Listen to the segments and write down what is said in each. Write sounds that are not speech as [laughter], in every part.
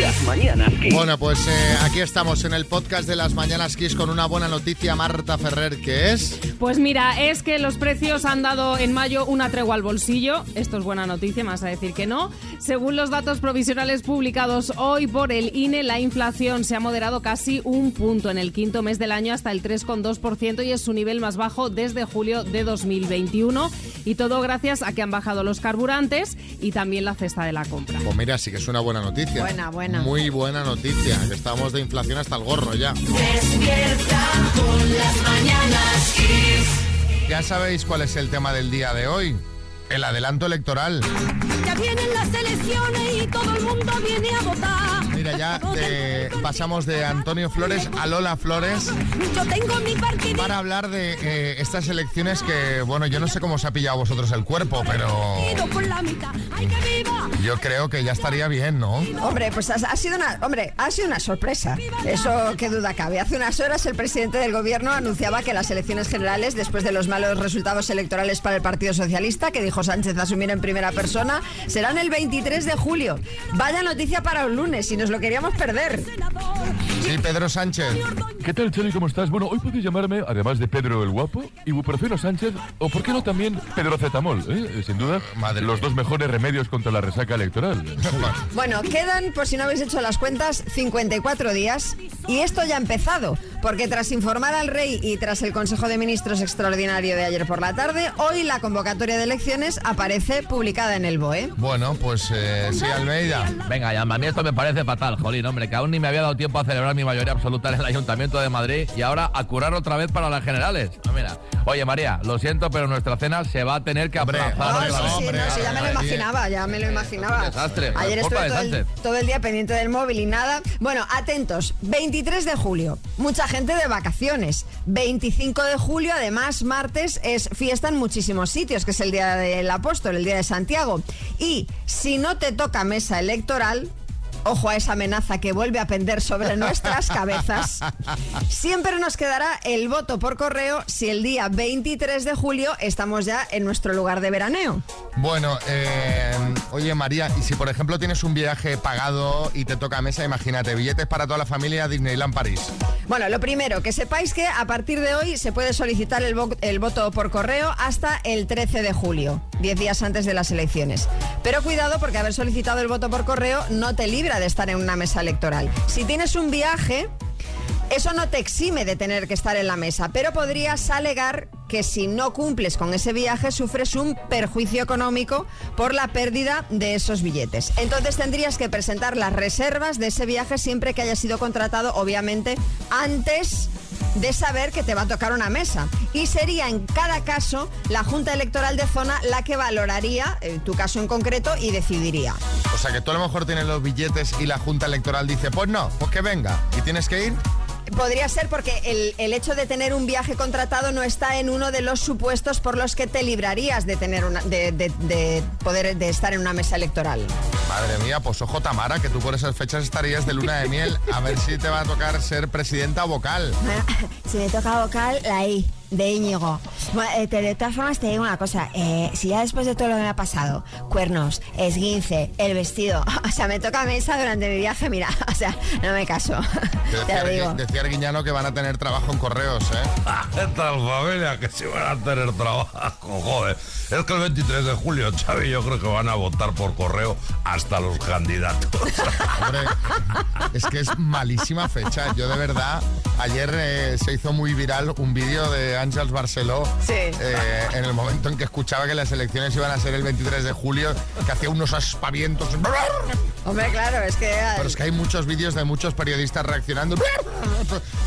Las mañanas Kiss. Bueno, pues eh, aquí estamos en el podcast de las Mañanas Kiss con una buena noticia, Marta Ferrer, que es... Pues mira, es que los precios han dado en mayo una tregua al bolsillo. Esto es buena noticia, más a decir que no. Según los datos provisionales publicados hoy por el INE, la inflación se ha moderado casi un punto en el quinto mes del año hasta el 3,2% y es su nivel más bajo desde julio de 2021. Y todo gracias a que han bajado los carburantes y también la cesta de la compra. Pues mira, sí que es una buena noticia. Buena, buena. Muy buena noticia, que estamos de inflación hasta el gorro ya. Despierta con las mañanas Kiss. Ya sabéis cuál es el tema del día de hoy. El adelanto electoral. Ya vienen las elecciones y todo el mundo viene a votar. Mira, ya de- pasamos de Antonio Flores a Lola Flores Yo tengo mi partido. para hablar de eh, estas elecciones que, bueno, yo no sé cómo os ha pillado a vosotros el cuerpo, pero por la mitad. ¡Ay, que viva! yo creo que ya estaría bien, ¿no? Hombre, pues ha, ha sido una, hombre, ha sido una sorpresa. Eso qué duda cabe. Hace unas horas el presidente del gobierno anunciaba que las elecciones generales, después de los malos resultados electorales para el Partido Socialista, que dijo Sánchez asumir en primera persona, serán el 23 de julio. Vaya noticia para un lunes, si nos lo queríamos perder. Sí, Pedro Sánchez. ¿Qué tal, Xavi? ¿Cómo estás? Bueno, hoy podéis llamarme, además de Pedro el Guapo, Ibuprofeno Sánchez, o por qué no también Pedro Cetamol, ¿eh? Sin duda, Madre los dos mejores remedios contra la resaca electoral. [laughs] Bueno, quedan, por si no habéis hecho las cuentas, 54 días y esto ya ha empezado, porque tras informar al rey y tras el Consejo de Ministros extraordinario de ayer por la tarde, hoy la convocatoria de elecciones aparece publicada en el BOE. Bueno, pues eh, sí, Almeida. Venga, ya, a mí esto me parece fatal, jolín, hombre, que aún ni me había dado tiempo a celebrar mi mayoría absoluta en el Ayuntamiento de Madrid y ahora a curar otra vez para las generales. Ah, Mira, oye María, lo siento, pero nuestra cena se va a tener que Hombre, aplazar otra sí, sí, hombre, no, sí, ya me lo imaginaba, ya me lo imaginaba. desastre, Ayer estuve de todo el, Sánchez. todo el día pendiente del móvil y nada. Bueno, atentos, 23 de julio, mucha gente de vacaciones. 25 de julio, además, martes, es fiesta en muchísimos sitios, que es el Día del Apóstol, el Día de Santiago. Y si no te toca mesa electoral... Ojo a esa amenaza que vuelve a pender sobre nuestras cabezas. Siempre nos quedará el voto por correo si el día 23 de julio estamos ya en nuestro lugar de veraneo. Bueno, eh, oye María, y si por ejemplo tienes un viaje pagado y te toca mesa, imagínate, billetes para toda la familia a Disneyland París. Bueno, lo primero, que sepáis que a partir de hoy se puede solicitar el, vo- el voto por correo hasta el 13 de julio, 10 días antes de las elecciones. Pero cuidado porque haber solicitado el voto por correo no te libra de estar en una mesa electoral. Si tienes un viaje, eso no te exime de tener que estar en la mesa, pero podrías alegar que si no cumples con ese viaje sufres un perjuicio económico por la pérdida de esos billetes. Entonces tendrías que presentar las reservas de ese viaje siempre que haya sido contratado, obviamente, antes de saber que te va a tocar una mesa. Y sería en cada caso la Junta Electoral de Zona la que valoraría eh, tu caso en concreto y decidiría. O sea que tú a lo mejor tienes los billetes y la Junta Electoral dice, pues no, pues que venga. ¿Y tienes que ir? Podría ser porque el, el hecho de tener un viaje contratado no está en uno de los supuestos por los que te librarías de tener una, de, de- de poder de estar en una mesa electoral. Madre mía, pues ojo Tamara, que tú por esas fechas estarías de luna de miel. A ver si te va a tocar ser presidenta vocal. [laughs] Si me toca vocal, la I de Íñigo. Bueno, eh, te- de todas formas te digo una cosa, eh, si ya después de todo lo que me ha pasado, cuernos, esguince, el vestido, [laughs] o sea, me toca mesa durante mi viaje, mira, [laughs] o sea, no me caso, [laughs] te Decía, lo digo. Decía Arguiñano que van a tener trabajo en correos, ¿eh? ¿Qué tal familia? Que si van a tener trabajo, joder. Es que el 23 de julio, Xavi, yo creo que van a votar por correo hasta los candidatos. Hombre, es que es malísima fecha. Yo de verdad, ayer eh, se hizo muy viral un vídeo de Ángels Barceló Sí. eh, en el momento en que escuchaba que las elecciones iban a ser el 23 de julio, que hacía unos aspavientos. Hombre, claro, es que... Pero es que hay muchos vídeos de muchos periodistas reaccionando,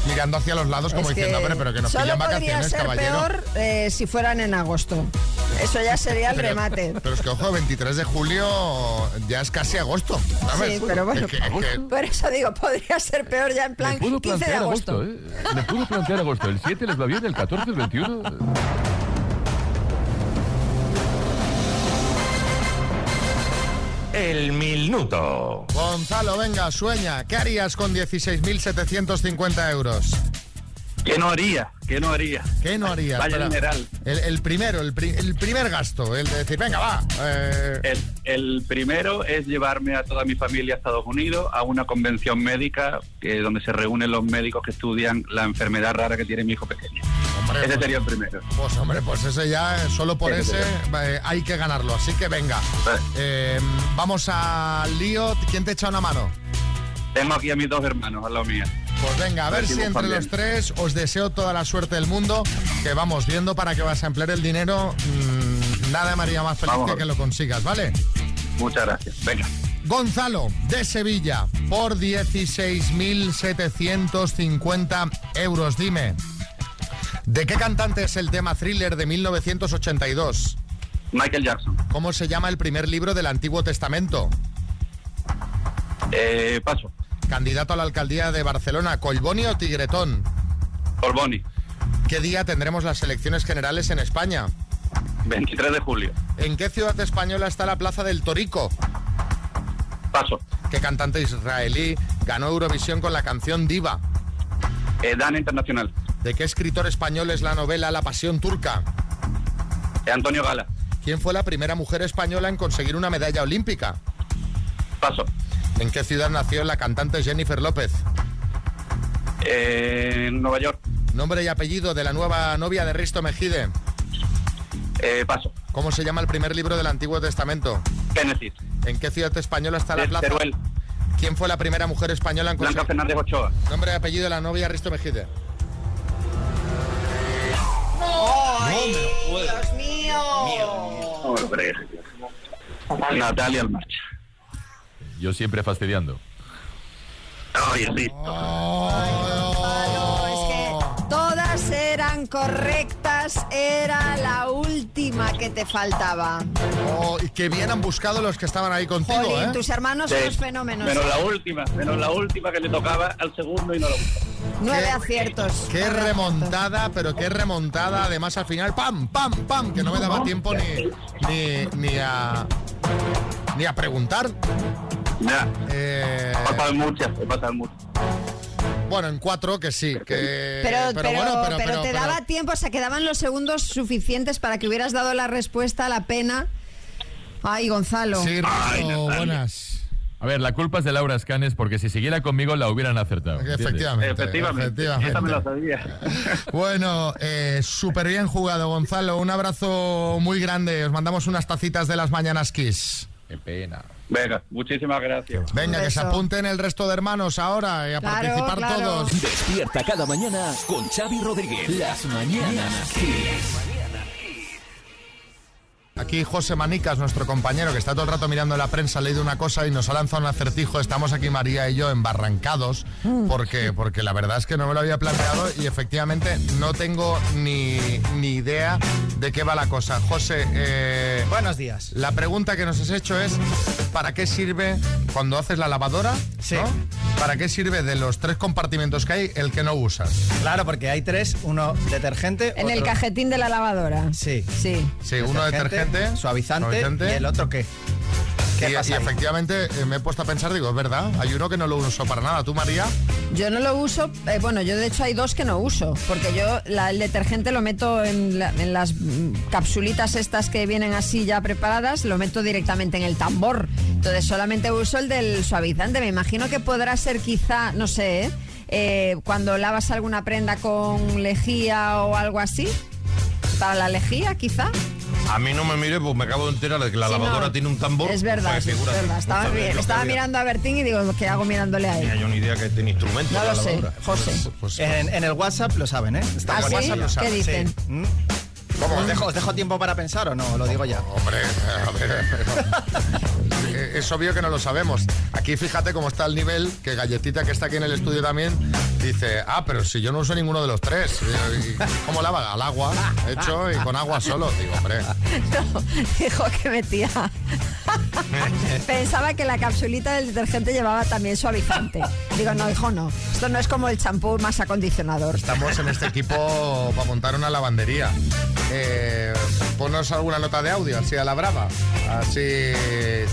mirando hacia los lados como es diciendo, hombre, pero que nos solo pillan vacaciones, ser caballero. peor eh, si fueran en agosto. Eso ya sería el Pero- remate. Pero es que, ojo, 23 de julio ya es casi agosto, ¿sabes? Sí, pero bueno, Es que- es que- por eso digo, podría ser peor ya en plan puedo 15 de agosto. agosto, ¿eh? Me puedo plantear agosto. ¿El 7 les va bien? ¿El 14, el 21? El minuto. Gonzalo, venga, sueña. ¿Qué harías con 16.750 euros? ¿Qué no haría? ¿Qué no haría? ¿Qué no harías? Vaya Espera. dineral. El, el primero, el, pri- el primer gasto, el de decir, venga, va. eh, El, el primero es llevarme a toda mi familia a Estados Unidos a una convención médica que, donde se reúnen los médicos que estudian la enfermedad rara que tiene mi hijo pequeño. hombre, Ese pues- sería el primero. Pues hombre, pues ese ya, eh, solo por Ese ese eh, hay que ganarlo. Así que venga. Eh, vamos al lío. ¿Quién te echa una mano? Tengo aquí a mis dos hermanos al lado mía. Pues venga, a ver si entre también. los tres os deseo toda la suerte del mundo. Que vamos viendo para que vas a emplear el dinero. Mm, nada me haría más feliz a que que lo consigas, ¿vale? Muchas gracias. Venga. Gonzalo, de Sevilla, por 16.750 euros. Dime, ¿de qué cantante es el tema thriller de 1982? Michael Jackson. ¿Cómo se llama el primer libro del Antiguo Testamento? Eh, paso. Candidato a la alcaldía de Barcelona, ¿Colboni o Tigretón? Corboni. ¿Qué día tendremos las elecciones generales en España? 23 de julio. ¿En qué ciudad española está la Plaza del Torico? Paso. ¿Qué cantante israelí ganó Eurovisión con la canción Diva? Eh, Dana Internacional. ¿De qué escritor español es la novela La Pasión Turca? Eh, Antonio Gala. ¿Quién fue la primera mujer española en conseguir una medalla olímpica? Paso. ¿En qué ciudad nació la cantante Jennifer López? Eh, Nueva York. Nombre y apellido de la nueva novia de Risto Mejide. Eh, paso. ¿Cómo se llama el primer libro del Antiguo Testamento? Génesis. ¿En qué ciudad española está la Eh, plaza? Teruel. ¿Quién fue la primera mujer española en Blanca. Fernández Ochoa. Nombre y apellido de la novia Risto Mejide. ¡Dios mío! Hombre. Natalia Almarcha. Yo siempre fastidiando. Ay, es que todas eran correctas, era la última que te faltaba. Oh, y qué bien han buscado los que estaban ahí contigo, Jolín, ¿eh? tus hermanos Sí. son los fenómenos. Menos la última, menos la última que le tocaba al segundo y no lo Nueve aciertos. Qué remontada, pero qué remontada. Además, al final, ¡pam, pam, pam! Que no me daba tiempo ni, ni, ni a ni a preguntar. Ya. Eh, He pasado muchas, he pasado muchas. bueno, en cuatro que sí. Que, Pero, pero, bueno, pero, pero pero- te pero- daba tiempo, o sea, quedaban los segundos suficientes para que hubieras dado la respuesta a la pena. Ay, Gonzalo. Sí, Ay, buenas. A ver, la culpa es de Laura Escanes porque si siguiera conmigo la hubieran acertado. Efectivamente. Efectivamente. Esa me la sabía. [laughs] Bueno, eh, súper bien jugado, Gonzalo. Un abrazo muy grande. Os mandamos unas tacitas de las mañanas Kiss. Qué pena. Venga, muchísimas gracias. Venga, que se apunten el resto de hermanos ahora y a Claro, participar claro. todos. Despierta cada mañana con Xavi Rodríguez. Las mañanas Kiss. Aquí José Manicas, nuestro compañero, que está todo el rato mirando la prensa, ha leído una cosa y nos ha lanzado un acertijo. Estamos aquí María y yo embarrancados, porque, porque la verdad es que no me lo había planteado y efectivamente no tengo ni, ni idea de qué va la cosa. José, eh, Buenos días. la pregunta que nos has hecho es, ¿para qué sirve cuando haces la lavadora? Sí. ¿no? ¿Para qué sirve de los tres compartimentos que hay el que no usas? Claro, porque hay tres, uno detergente. En el cajetín de la lavadora. Sí. Sí. Sí, uno detergente, suavizante, suavizante. y el otro qué. ¿Qué Y, pasa y ahí? efectivamente eh, me he puesto a pensar, digo, es verdad, hay uno que no lo uso para nada. ¿Tú, María? Yo no lo uso, eh, bueno, yo de hecho hay dos que no uso, porque yo la- el detergente lo meto en, la- en las capsulitas estas que vienen así ya preparadas, lo meto directamente en el tambor. Entonces solamente uso el del suavizante. Me imagino que podrá ser quizá, no sé, ¿eh? Eh, cuando lavas alguna prenda con lejía o algo así. Para la lejía, quizá. A mí no me mire, pues me acabo de enterar de que la Sí, lavadora no. tiene un tambor. Es verdad, Joder, sí, es figúrate. verdad. Estaba, mirando a Bertín y digo, ¿qué hago mirándole a Tenía él? yo ni idea que tiene instrumento No la lo sé, lavadora. José. Pues, En, en el WhatsApp lo saben, ¿eh? Está ¿Ah, en el sí? WhatsApp lo ¿Qué dicen? sí. ¿Mm? ¿Cómo? ¿Os dejo, os dejo tiempo para pensar o no? Lo digo ya. Hombre, a ver, pero- [laughs] Eh, es obvio que no lo sabemos. Aquí fíjate cómo está el nivel, que Galletita, que está aquí en el estudio también, dice, ah, pero si yo no uso ninguno de los tres. Y- ¿Cómo lava? Al agua, hecho, y con agua solo. Digo, hombre, No, [laughs] dijo que metía. [laughs] Pensaba que la capsulita del detergente llevaba también suavizante. Digo, no, hijo, no. Esto no es como el champú más acondicionador. estamos en este equipo para montar una lavandería. Eh, ponos alguna nota de audio, así a la brava. Así...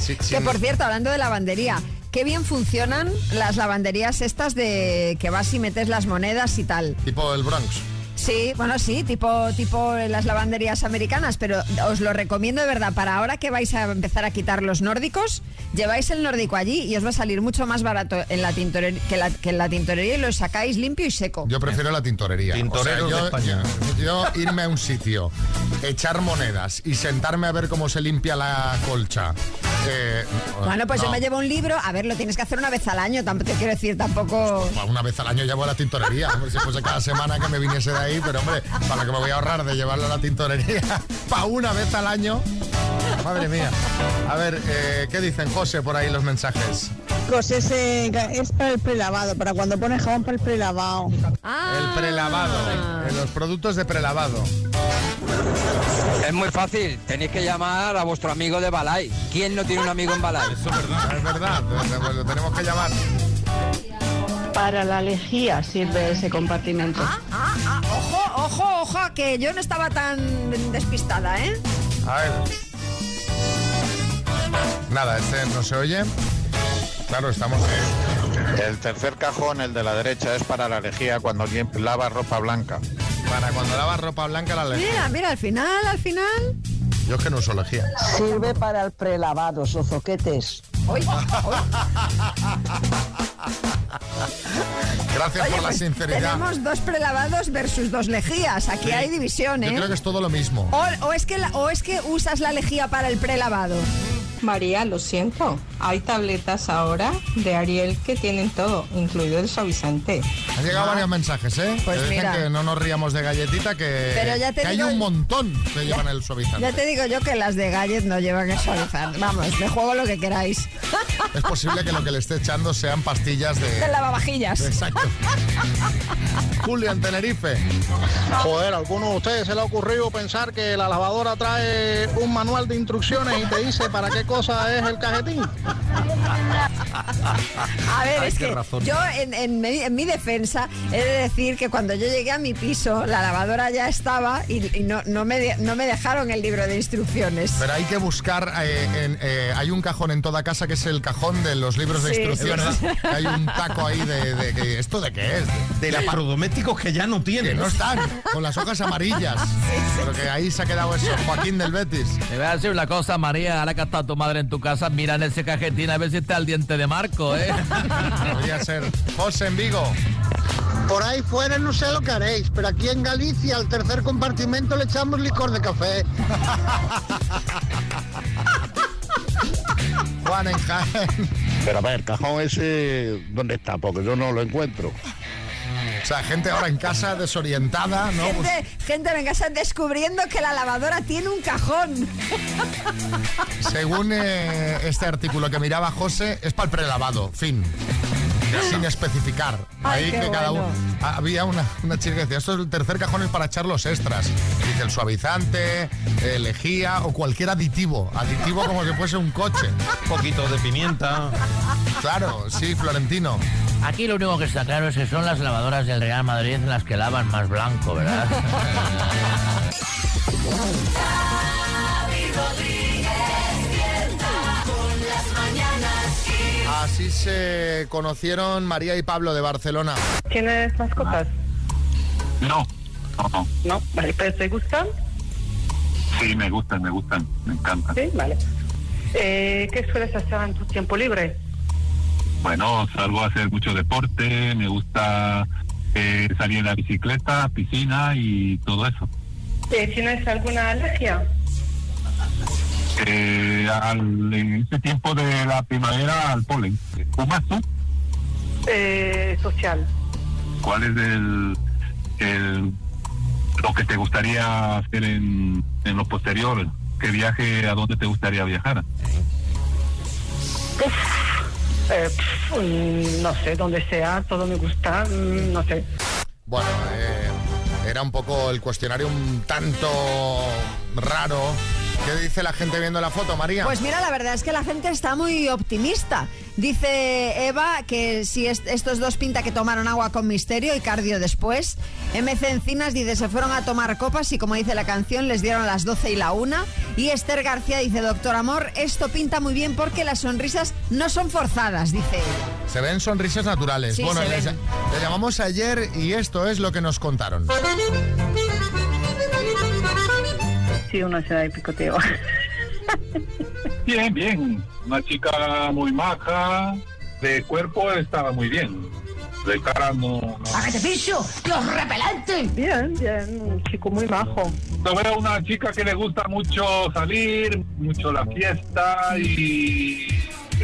sí- Que sin- por cierto, hablando de lavandería, qué bien funcionan las lavanderías estas de que vas y metes las monedas y tal. Tipo el Bronx. Sí, bueno, sí, tipo, tipo las lavanderías americanas, pero os lo recomiendo de verdad. Para ahora que vais a empezar a quitar los nórdicos, lleváis el nórdico allí y os va a salir mucho más barato en la tintorería, que, la, que en la tintorería y lo sacáis limpio y seco. Yo prefiero la tintorería. O sea, de yo, España. yo irme a un sitio, echar monedas y sentarme a ver cómo se limpia la colcha. eh, Bueno, pues yo me llevo un libro. A ver, lo tienes que hacer una vez al año. Tampoco te quiero decir, tampoco. Una vez al año llevo a la tintorería. Si fuese cada semana que me viniese de ahí, pero hombre, para lo que me voy a ahorrar de llevarlo a la tintorería [laughs] para una vez al año. Madre mía. A ver, eh, ¿qué dicen José por ahí los mensajes? José es para el prelavado, para cuando pones jabón para el prelavado. El prelavado. eh, los productos de prelavado. Es muy fácil, tenéis que llamar a vuestro amigo de Balay. ¿Quién no tiene un amigo en Balay? Eso es verdad. Es verdad, pues lo tenemos que llamar. Para la lejía sirve ese compartimento. Ah, ah, ojo, ojo, ojo, que yo no estaba tan despistada, ¿eh? A ver. Nada, este no se oye. Claro, estamos. El tercer cajón, el de la derecha, es para la lejía cuando alguien lava ropa blanca. Para cuando lavas ropa blanca la lejía. Mira, mira, al final, al final. Yo es que no uso lejía. Sirve para el prelavado, sozoquetes. Gracias Oye, por la pues sinceridad. Tenemos dos prelavados versus dos lejías. Aquí Sí. hay división, ¿eh? Yo creo que es todo lo mismo. O, o es que la- o es que usas la lejía para el prelavado. María, lo siento. Hay tabletas ahora de Ariel que tienen todo, incluido el suavizante. Han llegado varios mensajes, ¿eh? Pues que dicen mira. que no nos ríamos de galletita, que, Pero ya te que hay un montón que llevan el suavizante. Ya te digo yo que las de Gallet no llevan que suavizar. Vamos, me juego lo que queráis. Es posible que lo que le esté echando sean pastillas de... De lavavajillas. Exacto. [laughs] Julio en Tenerife. Joder, a alguno de ustedes se le ha ocurrido pensar que la lavadora trae un manual de instrucciones y te dice para qué cosa es el cajetín. A ver, Ay, es que razón. yo en, en mi, en mi defensa he de decir que cuando yo llegué a mi piso la lavadora ya estaba y, y no, no, me, de- no me dejaron el libro de instrucciones. Pero hay que buscar, eh, en- eh, hay un cajón en toda casa que es el cajón de los libros de instrucciones. sí, sí. Que Hay un taco ahí de, de que, ¿esto de qué es? De electrodomésticos que ya no Que tienen. no están, con las hojas amarillas. Pero que ahí se ha quedado eso. Joaquín del Betis. Te voy a decir una cosa, María, ahora que estado tu madre en tu casa, mira en ese a ver si está el diente de Marco, ¿eh? [laughs] Podría ser. José en Vigo. Por ahí fuera no sé lo que haréis, pero aquí en Galicia al tercer compartimento le echamos licor de café. [laughs] Juan en Jaén. Pero a ver, cajón ese, ¿dónde está? Porque yo no lo encuentro. O sea, gente ahora en casa desorientada, ¿no? Pues Gente, gente en casa descubriendo que la lavadora tiene un cajón. según eh, este artículo que miraba José, es para el prelavado, fin. Sin especificar. Ay, Ahí que cada bueno. uno. Había una, una chica que decía, esto es el tercer cajón es para echar los extras. Dice el suavizante, eh, lejía o cualquier aditivo. Aditivo como si fuese un coche. Un poquito de pimienta. Claro, sí, Florentino. Aquí lo único que está claro es que son las lavadoras del Real Madrid las que lavan más blanco, ¿verdad? Así se conocieron María y Pablo de Barcelona. ¿Tienes mascotas? No, no, no. No, vale, pero ¿te gustan? Sí, me gustan, me gustan, me encantan. Sí, vale. Eh, ¿Qué sueles hacer en tu tiempo libre? Bueno, salgo a hacer mucho deporte, me gusta eh, salir en la bicicleta, piscina y todo eso. ¿Tienes alguna alergia? Eh, al- en este tiempo de la primavera al polen. ¿Fumas tú? Eh, social. ¿Cuál es el, el- lo que te gustaría hacer en, en lo posterior? ¿Qué viaje, a dónde te gustaría viajar? Eh, no sé, donde sea, todo me gusta, mm, no sé. Bueno, eh, era un poco el cuestionario un tanto raro. ¿Qué dice la gente viendo la foto, María? Pues mira, la verdad es que la gente está muy optimista. Dice Eva que si est- estos dos pinta que tomaron agua con misterio y cardio después. MC Encinas dice se fueron a tomar copas y como dice la canción les dieron las 12 y la 1. Y Esther García dice, doctor Amor, esto pinta muy bien porque las sonrisas no son forzadas, dice ella. Se ven sonrisas naturales. Sí, bueno, le llamamos ayer y esto es lo que nos contaron. Sí, una ciudad de picoteo. [laughs] Bien, bien. Una chica muy maja. De cuerpo estaba muy bien. De cara no. no. ¡Págate piso! ¡Dios repelente! Bien, bien, un chico muy majo. Yo veo una chica que le gusta mucho salir, mucho la fiesta y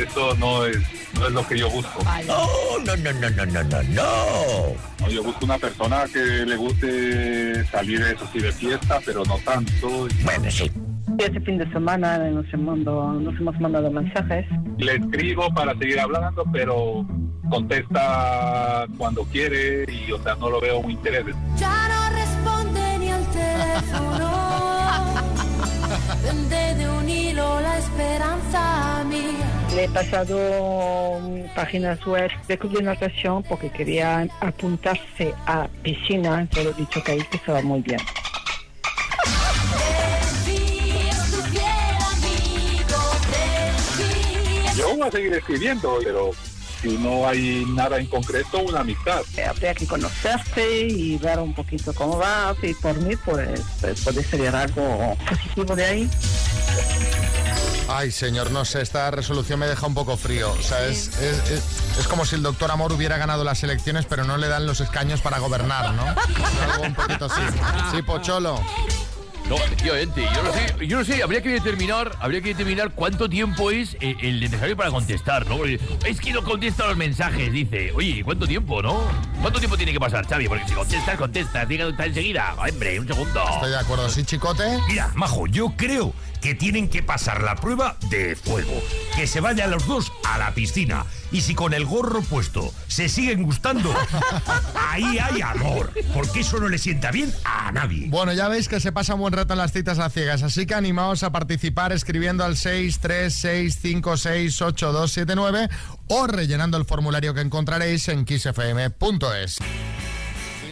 eso no es, no es lo que yo busco. No, no, no, no, no, no, no, Yo busco una persona que le guste salir, eso sí, de fiesta, pero no tanto. Bueno, sí. Este fin de semana nos hemos, mandado, nos hemos mandado mensajes. Le escribo para seguir hablando, pero contesta cuando quiere y, o sea, no lo veo muy interés. Ya no responde ni al teléfono. Vende de un hilo la esperanza mía. Le he pasado mm, páginas web de club de natación porque quería apuntarse a piscina, pero he dicho que ahí que estaba muy bien. Desvías tu fiel amigo. Desvías Yo voy a seguir escribiendo, pero si no hay nada en concreto, una amistad. Eh, Habría que conocerte y ver un poquito cómo vas y por mí pues, pues puede salir algo positivo de ahí. Ay, señor, no sé, esta resolución me deja un poco frío. O sea, es, es- es- es como si el doctor Amor hubiera ganado las elecciones, pero no le dan los escaños para gobernar, ¿no? [laughs] Algo un poquito así. Sí, Pocholo. No, efectivamente, yo no sé, yo no sé, habría que determinar, habría que determinar cuánto tiempo es eh, el necesario para contestar, ¿no? Porque Es que no contesta los mensajes, dice. Oye, ¿cuánto tiempo, no? ¿Cuánto tiempo tiene que pasar, Xavi? Porque si contestas, contestas, diga está enseguida. Hombre, un segundo. Estoy de acuerdo, ¿sí, chicote? Mira, Majo, yo creo que tienen que pasar la prueba de fuego. Que se vayan los dos a la piscina. Y si con el gorro puesto se siguen gustando, [laughs] ahí hay amor. Porque eso no le sienta bien a nadie. Bueno, ya veis que se pasa un buen rato en las citas a ciegas, así que animaos a participar escribiendo al 636568279 o rellenando el formulario que encontraréis en kissfm.es.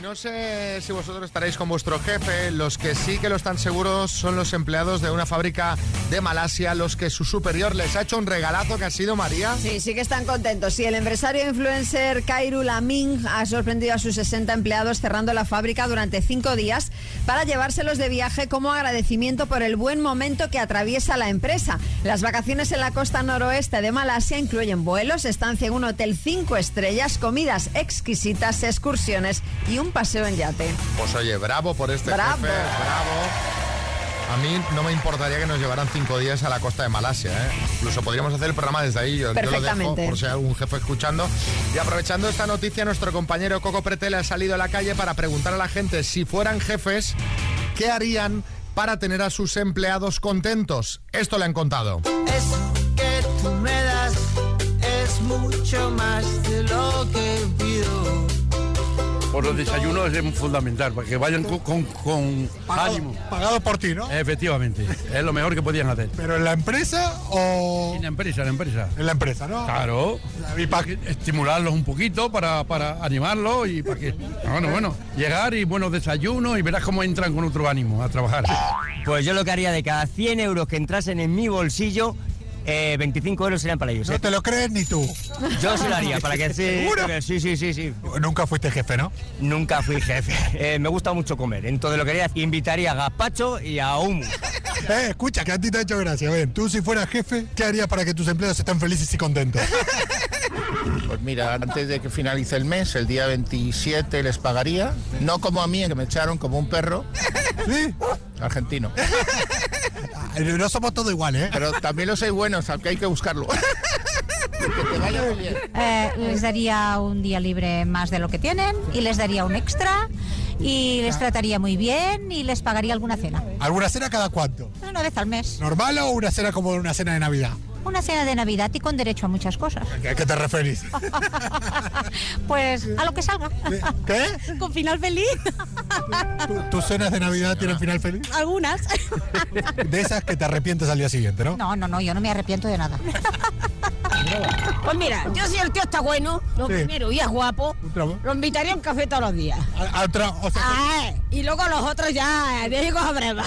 No sé si vosotros estaréis con vuestro jefe, los que sí que lo están seguros son los empleados de una fábrica de Malasia, los que su superior les ha hecho un regalazo que ha sido María. Sí, sí que están contentos. Sí, el empresario influencer Kairul Amin ha sorprendido a sus 60 empleados cerrando la fábrica durante cinco días para llevárselos de viaje como agradecimiento por el buen momento que atraviesa la empresa. Las vacaciones en la costa noroeste de Malasia incluyen vuelos, estancia en un hotel cinco estrellas, comidas exquisitas, excursiones y un paseo en yate. Pues oye, bravo por este Bravo. jefe, bravo. A mí no me importaría que nos llevaran cinco días a la costa de Malasia. ¿eh? Incluso podríamos hacer el programa desde ahí. Yo, yo lo dejo Perfectamente. por si hay algún jefe escuchando. Y aprovechando esta noticia, nuestro compañero Coco Pretele ha salido a la calle para preguntar a la gente si fueran jefes, ¿qué harían para tener a sus empleados contentos? Esto le han contado. Es que tú me das es mucho más de lo que. Por los desayunos es fundamental, para que vayan con, con- con ánimo. Pagado por ti, ¿no? Efectivamente, es lo mejor que podían hacer. ¿Pero en la empresa o...? En la empresa, en la empresa. En la empresa, ¿no? Claro. Y para estimularlos un poquito, para, para animarlos y para que... Bueno, bueno, llegar y buenos desayunos y verás cómo entran con otro ánimo a trabajar. Pues yo lo que haría de cada 100 euros que entrasen en mi bolsillo, eh, 25 euros serían para ellos. No ¿eh? te lo crees ni tú. Yo se lo haría, para que sí. [laughs] Sí, sí, sí, sí. Nunca fuiste jefe, ¿no? Nunca fui jefe. [laughs] Eh, me gusta mucho comer. Entonces lo que haría, invitaría a gazpacho y a humus. [laughs] Eh, escucha, que a ti te ha hecho gracia. Ven, tú si fueras jefe, ¿qué harías para que tus empleados estén felices y contentos? Pues mira, antes de que finalice el mes, el día 27 les pagaría. No como a mí, que me echaron como un perro. ¿Sí? Argentino. No somos todos iguales, ¿eh? Pero también los hay buenos, aunque hay que buscarlo. [laughs] que te vaya muy bien. Eh, les daría un día libre más de lo que tienen y les daría un extra y les trataría muy bien y les pagaría alguna cena. ¿Alguna cena cada cuánto? Una vez al mes. ¿Normal o una cena como una cena de Navidad? Una cena de Navidad y con derecho a muchas cosas. ¿A qué te referís? [laughs] Pues a lo que salga. ¿Qué? Con final feliz. ¿Tus cenas de Navidad tienen final feliz? Algunas. [laughs] De esas que te arrepientes al día siguiente, ¿no? No, no, no, yo no me arrepiento de nada. [laughs] Pues mira, yo si el tío está bueno, lo Sí. primero y es guapo, lo invitaría a un café todos los días. A- a o sea, Ah, y luego los otros ya, de a breva.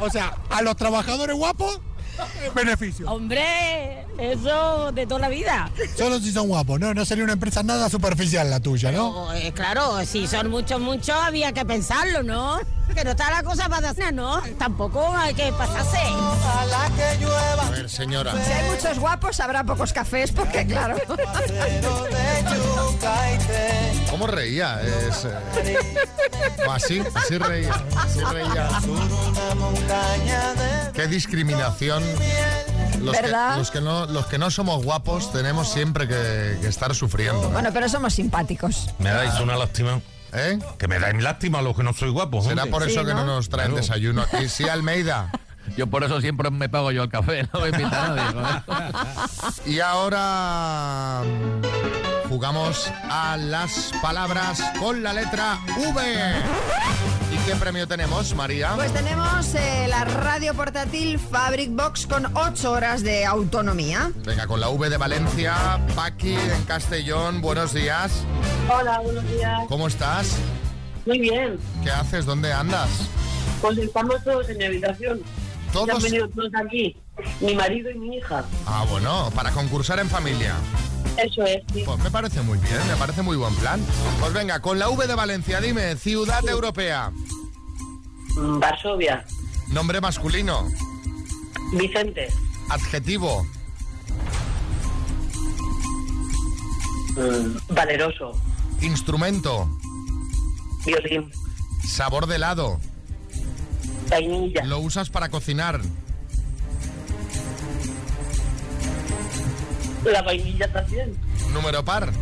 O sea, a los trabajadores guapos, [laughs] beneficio. Hombre, eso de toda la vida. Solo si son guapos, ¿no? No sería una empresa nada superficial la tuya, ¿no? Eh, claro, si son muchos, muchos, había que pensarlo, ¿no? Que no está la cosa para hacer, ¿no? Tampoco hay que pasarse. A ver, señora. Si hay muchos guapos, habrá pocos cafés, porque claro. ¿Cómo reía? Es, eh, o así, así reía. Así reía. Qué discriminación. Los que, ¿Verdad? los, que no, los que no somos guapos tenemos siempre que, que estar sufriendo. ¿eh? Bueno, pero somos simpáticos. Me dais una lástima. ¿Eh? Que me dais lástima a los que no soy guapo. Será hombre. por eso que no nos traen Claro. desayuno aquí. Sí, [laughs] Almeida. Yo por eso siempre me pago yo el café, no me invita a nadie. joder. Y ahora mm, jugamos a las palabras con la letra V. ¿Y qué premio tenemos, María? Pues tenemos eh, la radio portátil Fabric Box con 8 horas de autonomía. Venga, con la V de Valencia, Paqui en Castellón, buenos días. Hola, buenos días. ¿Cómo estás? Muy bien. ¿Qué haces? ¿Dónde andas? Pues estamos todos en mi habitación. ¿Todos? Ya han venido todos aquí. Mi marido y mi hija. Ah, bueno, para concursar en familia. Eso es, sí. Pues me parece muy bien, me parece muy buen plan. Pues venga, con la V de Valencia, dime, ciudad europea. Mm, Varsovia. Nombre masculino. Vicente. Adjetivo. Mm, Valeroso. Instrumento. Violín. Sabor de helado. Vainilla. Lo usas para cocinar. La vainilla también. Número par.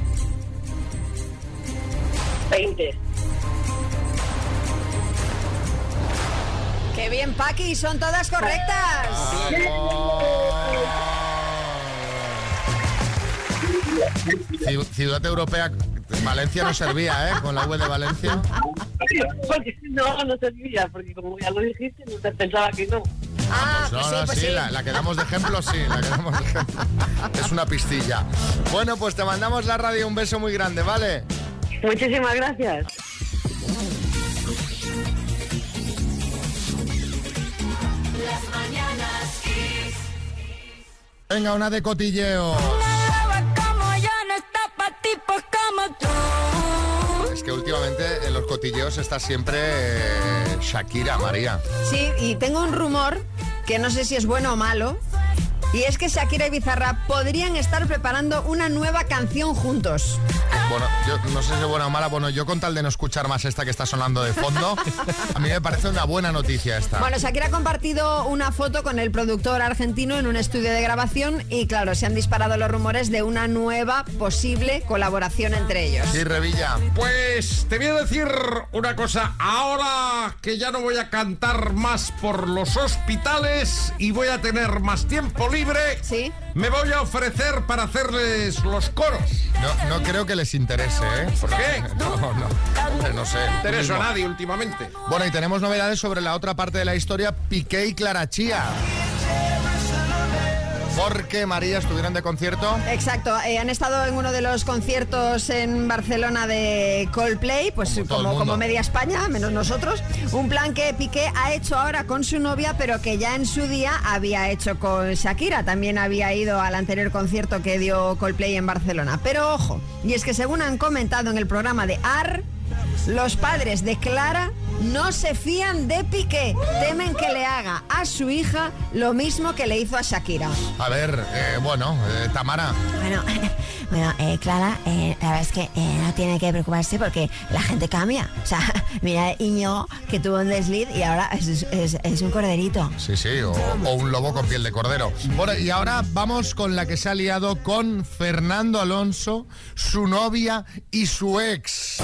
20. ¡Qué bien, Paqui! Son todas correctas. Ci- Ciudad europea. Valencia no servía, ¿eh? Con la V de Valencia. Porque no, no servía, porque como ya lo dijiste, no te pensaba que no. Ah, No, no, sí, La, la que damos de ejemplo, sí, la que damos de ejemplo. Es una pistilla. Bueno, pues te mandamos la radio un beso muy grande, ¿vale? Muchísimas gracias. Venga, una de cotilleo. Es que últimamente en los cotilleos está siempre eh, Shakira, María. Sí, y tengo un rumor que no sé si es bueno o malo. Y es que Shakira y Bizarra podrían estar preparando una nueva canción juntos. Bueno, yo no sé si es buena o mala. Bueno, yo con tal de no escuchar más esta que está sonando de fondo, a mí me parece una buena noticia esta. Bueno, Shakira ha compartido una foto con el productor argentino en un estudio de grabación y claro, se han disparado los rumores de una nueva posible colaboración entre ellos. Sí, Revilla. Pues te voy a decir una cosa. Ahora que ya no voy a cantar más por los hospitales y voy a tener más tiempo libre, me voy a ofrecer para hacerles los coros. No, no creo que les interese, ¿eh? ¿Por qué? [laughs] No, no. No sé. No intereso a nadie últimamente. Bueno, y tenemos novedades sobre la otra parte de la historia, Piqué y Clara Chía. Porque María estuvieron de concierto. Exacto, eh, han estado en uno de los conciertos en Barcelona de Coldplay, pues como, mundo. como media España, menos nosotros. Un plan que Piqué ha hecho ahora con su novia, pero que ya en su día había hecho con Shakira. También había ido al anterior concierto que dio Coldplay en Barcelona. Pero ojo, y es que según han comentado en el programa de AR, los padres de Clara no se fían de Piqué. Temen que le haga a su hija lo mismo que le hizo a Shakira. A ver, eh, bueno, eh, Tamara. Bueno, [laughs] bueno eh, Clara, eh, la verdad es que eh, no tiene que preocuparse porque la gente cambia. O sea, [laughs] mira Iño que tuvo un desliz y ahora es, es- es un corderito. Sí, sí, o, o un lobo con piel de cordero. Bueno, y ahora vamos con la que se ha liado con Fernando Alonso, su novia y su ex.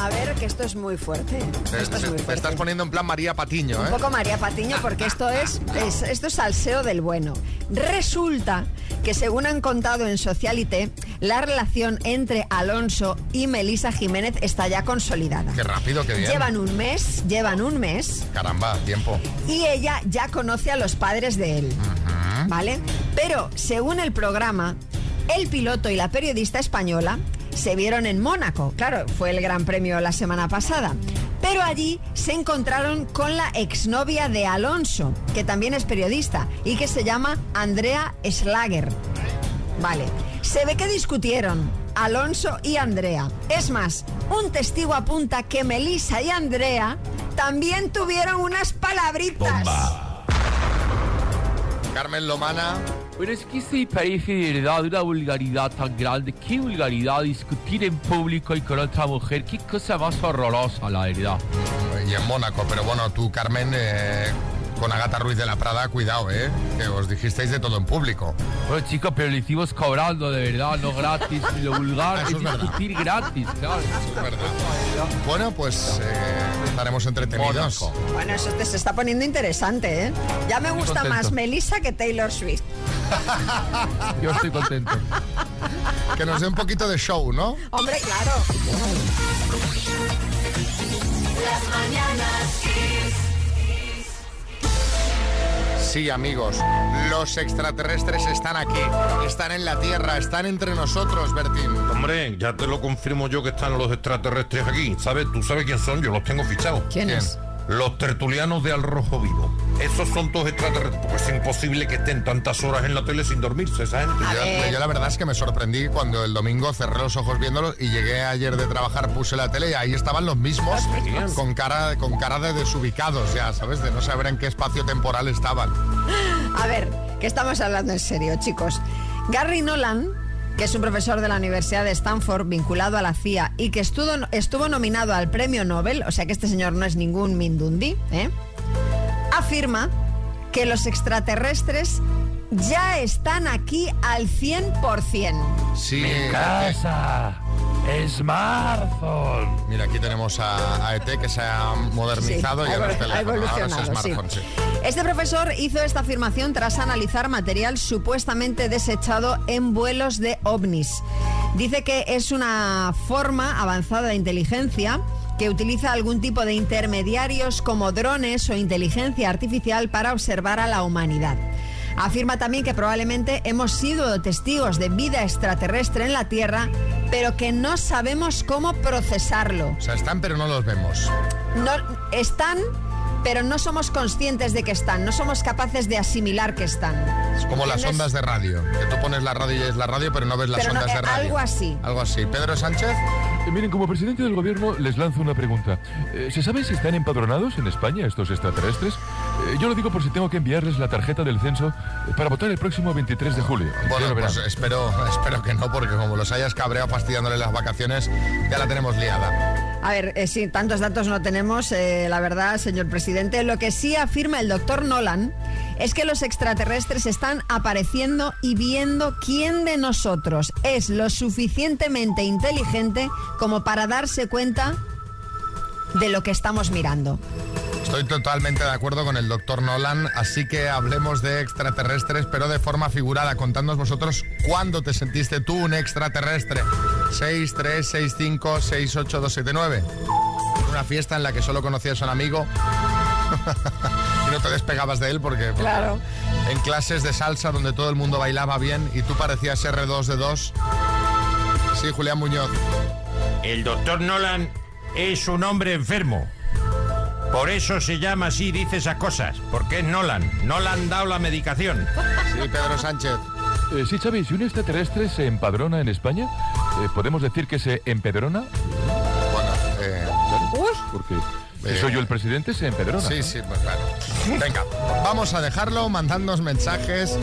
A ver, que esto es muy fuerte. Te, Esto es muy te fuerte. estás poniendo en plan María Patiño, Un ¿eh? poco María Patiño, porque esto es, es- esto es salseo del bueno. Resulta que según han contado en Socialite, la relación entre Alonso y Melisa Jiménez está ya consolidada. Qué rápido, qué bien. Llevan un mes, llevan un mes Caramba, tiempo. y ella ya conoce a los padres de él. ¿Vale? Pero según el programa, el piloto y la periodista española se vieron en Mónaco. Claro, fue el gran premio la semana pasada. Pero allí se encontraron con la exnovia de Alonso, que también es periodista y que se llama Andrea Schlager. Vale. Se ve que discutieron Alonso y Andrea. Es más, un testigo apunta que Melissa y Andrea también tuvieron unas palabritas. Carmen Lomana. Pero es que se parece de verdad una vulgaridad tan grande. Qué vulgaridad discutir en público y con otra mujer. Qué cosa más horrorosa, la verdad. Y en Mónaco, pero bueno, tú, Carmen, eh, con Agata Ruiz de la Prada, cuidado, ¿eh? Que os dijisteis de todo en público. Bueno, chicos, pero lo hicimos cobrando, de verdad, no gratis. Y lo vulgar Eso es es verdad. discutir gratis, claro. Bueno, pues eh, estaremos entretenidos. Bueno, eso te se está poniendo interesante, ¿eh? Ya me gusta contento. más Melissa que Taylor Swift. Yo estoy contento. [laughs] Que nos dé un poquito de show, ¿no? Hombre, claro. Las mañanas Sí, amigos, los extraterrestres están aquí, están en la Tierra, están entre nosotros, Bertín. Hombre, ya te lo confirmo yo que están los extraterrestres aquí. ¿Sabes? ¿Tú sabes quién son? Yo los tengo fichados. ¿Quiénes? Los tertulianos de Al Rojo Vivo. Esos son todos extraterrestres. Porque es imposible que estén tantas horas en la tele sin dormirse, esa gente. Yo, yo la verdad es que me sorprendí cuando el domingo cerré los ojos viéndolos y llegué ayer de trabajar, puse la tele y ahí estaban los mismos con cara, con cara de desubicados, ya, ¿sabes? De no saber en qué espacio temporal estaban. A ver, que estamos hablando en serio, chicos. Gary Nolan, que es un profesor de la Universidad de Stanford vinculado a la CIA y que estuvo, estuvo nominado al premio Nobel, o sea que este señor no es ningún Mindundi, ¿eh? afirma que los extraterrestres ya están aquí al 100%. Sí. Mi casa. Smartphone. Mira, aquí tenemos a, a ET que se ha modernizado Sí, y ha ahora teléfono, ahora es sí. smartphone, sí. Este profesor hizo esta afirmación tras analizar material supuestamente desechado en vuelos de ovnis. Dice que es una forma avanzada de inteligencia que utiliza algún tipo de intermediarios como drones o inteligencia artificial para observar a la humanidad. Afirma también que probablemente hemos sido testigos de vida extraterrestre en la Tierra, pero que no sabemos cómo procesarlo. O sea, están pero no los vemos. No, están, pero no somos conscientes de que están, no somos capaces de asimilar que están. Es como las ondas de radio, que tú pones la radio y es la radio, pero no ves las Pero no, ondas de eh, radio. algo así. Algo así. Pedro Sánchez. Eh, miren, como presidente del gobierno les lanzo una pregunta. Eh, ¿Se sabe si están empadronados en España estos extraterrestres? Eh, yo lo digo por si tengo que enviarles la tarjeta del censo eh, para votar el próximo 23 de julio. Bueno, pues espero, [laughs] espero que no, porque como los hayas cabreado fastidiándole las vacaciones, ya la tenemos liada. A ver, eh, sí, tantos datos no tenemos, eh, la verdad, señor presidente. Lo que sí afirma el doctor Nolan es que los extraterrestres están apareciendo y viendo quién de nosotros es lo suficientemente inteligente como para darse cuenta de lo que estamos mirando. Estoy totalmente de acuerdo con el doctor Nolan, así que hablemos de extraterrestres, pero de forma figurada. Contadnos vosotros cuándo te sentiste tú un extraterrestre. 636568279. En una fiesta en la que solo conocías a un amigo [laughs] y no te despegabas de él porque... Claro. En clases de salsa donde todo el mundo bailaba bien y tú parecías R2 de 2. Sí, Julián Muñoz. El doctor Nolan es un hombre enfermo. Por eso se llama así, dice esas cosas. Porque es Nolan. No le han dado la medicación. Sí, Pedro Sánchez. Eh, sí, Xavi, si un extraterrestre se empadrona en España, eh, ¿podemos decir que se empedrona? Bueno, eh, Porque si soy yo el presidente, se empedrona. Sí, sí, pues claro. Venga, vamos a dejarlo, mandadnos mensajes.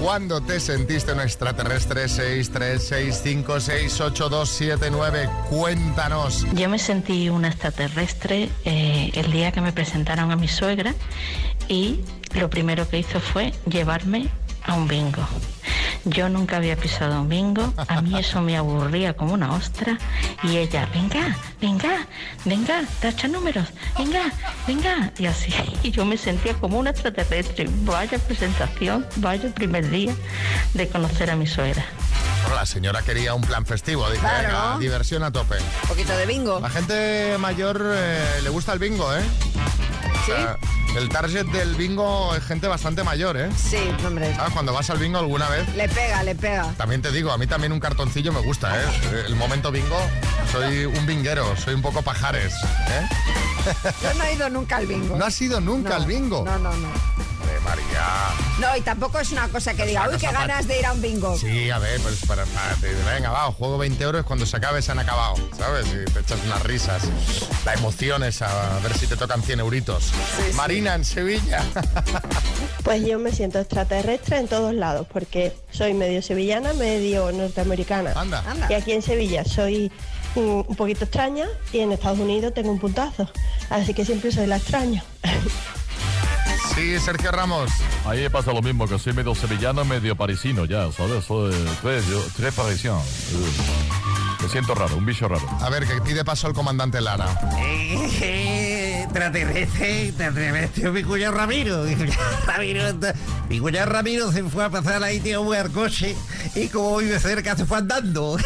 ¿Cuándo te sentiste un extraterrestre? 636568279. Cuéntanos. Yo me sentí una extraterrestre eh, el día que me presentaron a mi suegra y lo primero que hizo fue llevarme a un bingo. Yo nunca había pisado un bingo, a mí eso me aburría como una ostra y ella, venga, venga, venga, tacha números, venga, venga, y así. Y yo me sentía como una extraterrestre. Vaya presentación, vaya primer día de conocer a mi suegra. Bueno, la señora quería un plan festivo. Dice, Claro. venga, diversión a tope. Un poquito de bingo. La gente mayor eh, le gusta el bingo, ¿eh? O sea, el target del bingo es gente bastante mayor, ¿eh? Sí, hombre. Ah, Cuando vas al bingo alguna vez, Le pega, le pega. también te digo, a mí también un cartoncillo me gusta, ¿eh? [laughs] El momento bingo, soy un binguero, soy un poco pajares, ¿eh? Yo no he ido nunca al bingo. ¿No has ido nunca No, al bingo? No, no, no. María. No, y tampoco es una cosa que diga, uy, qué ganas de ir a un bingo. Sí, a ver, pues para, para- te- venga, va, juego 20 euros, cuando se acabe se han acabado, ¿sabes? Y te echas unas risas. La emoción es a ver si te tocan 100 euritos. Marina, en Sevilla. [laughs] Pues yo me siento extraterrestre en todos lados, porque soy medio sevillana, medio norteamericana. Anda. Y aquí en Sevilla soy mm, un poquito extraña y en Estados Unidos tengo un puntazo. Así que siempre soy la extraña. [laughs] Sí, Sergio Ramos. Ahí pasa lo mismo, que soy medio sevillano, medio parisino ya, ¿sabes? Soy tres, yo, tres parisien. Uh, Me siento raro, un bicho raro. A ver, que pide paso el comandante Lara. [laughs] Extraterrestre, extraterrestre, mi cuñado Ramiro. Mi [laughs] cuñado Ramiro, mi cuñado Ramiro se fue a pasar ahí, tío, al coche. Y como vive cerca, se fue andando.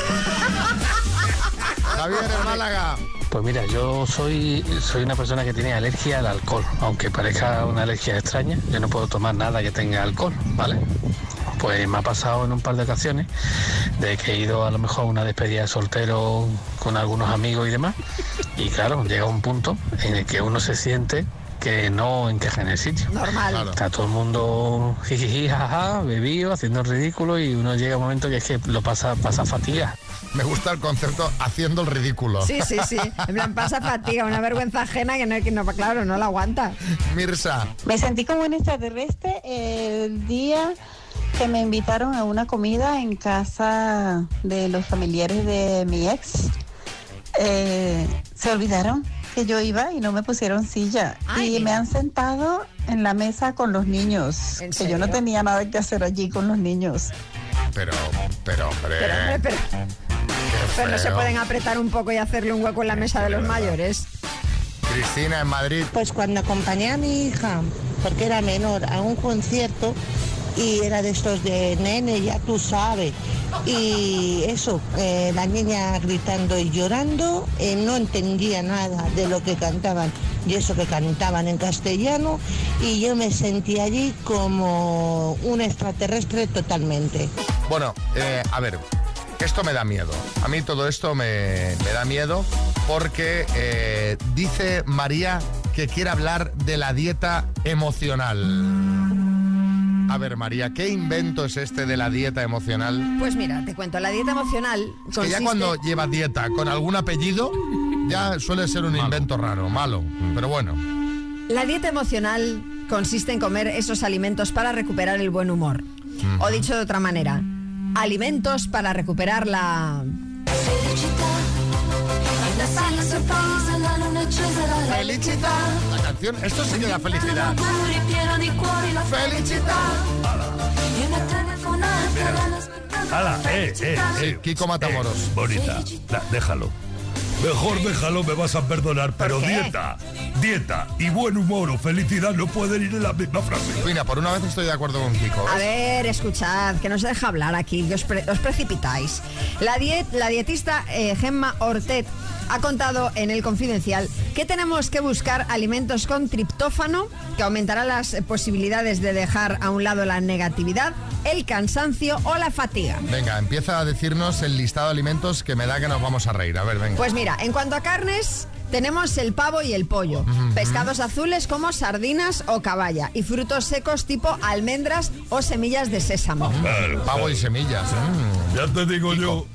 Javier en Málaga. Pues mira, yo soy, soy una persona que tiene alergia al alcohol, aunque parezca una alergia extraña, yo no puedo tomar nada que tenga alcohol, ¿vale? Pues me ha pasado en un par de ocasiones de que he ido a lo mejor a una despedida de soltero con algunos amigos y demás, y claro, llega un punto en el que uno se siente que no encaja en el sitio. Normal. Está todo el mundo jijiji, jaja, bebido, haciendo el ridículo y uno llega a un momento que es que lo pasa, pasa fatiga. Me gusta el concepto haciendo el ridículo. Sí, sí, sí. En plan, pasa fatiga, una vergüenza ajena que no, que no claro, no la aguanta. Mirsa. Me sentí como un extraterrestre el día que me invitaron a una comida en casa de los familiares de mi ex. Eh, se olvidaron que yo iba y no me pusieron silla. y me han sentado en la mesa con los niños. ¿En Que yo no tenía nada que hacer allí con los niños. Pero, pero, hombre. Pero, hombre, pero, pero no se pueden apretar un poco y hacerle un hueco en la mesa de los mayores. Cristina en Madrid. Pues cuando acompañé a mi hija, porque era menor, a un concierto y era de estos de nene, ya tú sabes. Y eso, eh, la niña gritando y llorando, eh, no entendía nada de lo que cantaban. Y eso que cantaban en castellano, y yo me sentí allí como un extraterrestre totalmente. Bueno, eh, a ver, esto me da miedo. A mí todo esto me, me da miedo porque dice María que quiere hablar de la dieta emocional. A ver, María, ¿qué invento es este de la dieta emocional? Pues mira, te cuento, la dieta emocional Es que ya consiste- cuando lleva dieta con algún apellido, ya suele ser un invento raro, malo. Pero bueno. La dieta emocional consiste en comer esos alimentos para recuperar el buen humor. O dicho de otra manera, alimentos para recuperar la... Felicità. Canción, esto sí que da felicidad. ¡Hala! ¡Eh, eh! eh Kiko Matamoros. Eh, bonita. Da- déjalo. Mejor déjalo, me vas a perdonar, pero qué? dieta, dieta y buen humor o felicidad no pueden ir en la misma frase. Mira, por una vez estoy de acuerdo con Kiko. A ver, escuchad, que no se deja hablar aquí, que os, pre- os precipitáis. La, diet, la dietista eh, Gemma Ortet ha contado en el Confidencial que tenemos que buscar alimentos con triptófano, que aumentará las posibilidades de dejar a un lado la negatividad, el cansancio o la fatiga. Venga, empieza a decirnos el listado de alimentos que me da que nos vamos a reír. A ver, venga. Pues mira, en cuanto a carnes, tenemos el pavo y el pollo. Pescados azules como sardinas o caballa. Y frutos secos tipo almendras o semillas de sésamo. Pavo y semillas. Mm. Ya te digo yo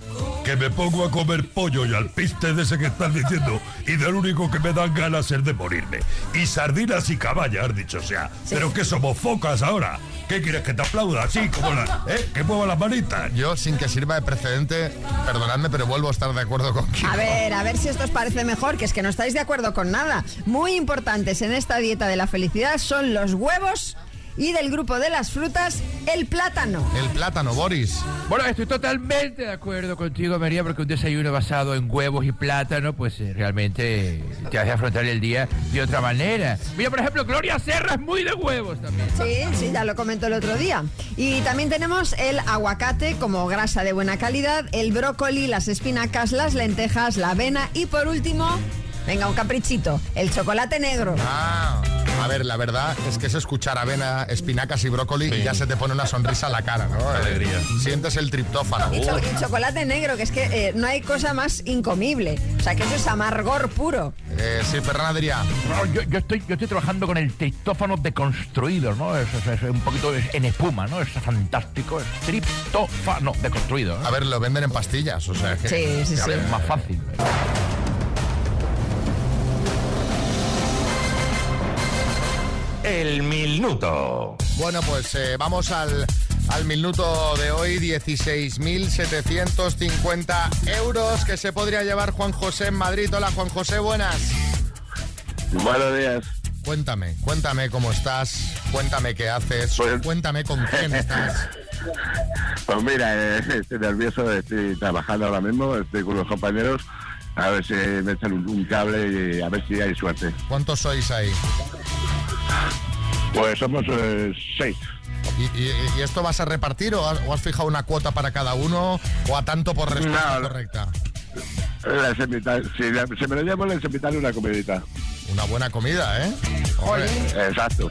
que me pongo a comer pollo y al piste de ese que estás diciendo y del único que me dan ganas es de morirme. Y sardinas y caballa, has dicho, o sea. Pero que somos focas ahora. ¿Qué quieres que te aplauda así como la, eh? Que mueva las manitas. Yo, sin que sirva de precedente, perdonadme, pero vuelvo a estar de acuerdo con Kiko. A ver, a ver si esto os parece mejor, que es que no estáis de acuerdo con nada. Muy importantes en esta dieta de la felicidad son los huevos y del grupo de las frutas, el plátano. El plátano, Boris. Bueno, estoy totalmente de acuerdo contigo, María, porque un desayuno basado en huevos y plátano, pues eh, realmente te hace afrontar el día de otra manera. Mira, por ejemplo, Gloria Serra es muy de huevos también. Sí, sí, ya lo comentó el otro día. Y también tenemos el aguacate como grasa de buena calidad, el brócoli, las espinacas, las lentejas, la avena y por último, venga, un caprichito, el chocolate negro. Ah, A ver, la verdad es que es escuchar avena, espinacas y brócoli y ya se te pone una sonrisa a la cara, ¿no? Alegría. Sientes el triptófano. Y, cho- y chocolate negro, que es que eh, no hay cosa más incomible. O sea, que eso es amargor puro. Eh, sí, Ferran. No, yo, yo estoy, yo estoy trabajando con el triptófano deconstruido, ¿no? Es, es- es un poquito en espuma, ¿no? Es fantástico. Es triptófano deconstruido. ¿no? A ver, lo venden en pastillas, o sea que... Sí, sí, sí. ver, más fácil. El minuto. Bueno, pues eh, vamos al, al minuto de hoy, 16.750 euros que se podría llevar Juan José en Madrid. Hola, Juan José, buenas. Buenos días. Cuéntame, cuéntame cómo estás, cuéntame qué haces, cuéntame con quién estás. [laughs] Pues mira, eh, estoy nervioso, estoy trabajando ahora mismo, estoy con los compañeros, a ver si me echan un, un cable y a ver si hay suerte. ¿Cuántos sois ahí? Pues somos eh, seis. ¿Y, y- y esto vas a repartir o has, o has fijado una cuota para cada uno o a tanto por respuesta No, correcta? Les invita- si le- si me lo llamo, les invitaré una comidita. Una buena comida, ¿eh? Hombre, Exacto.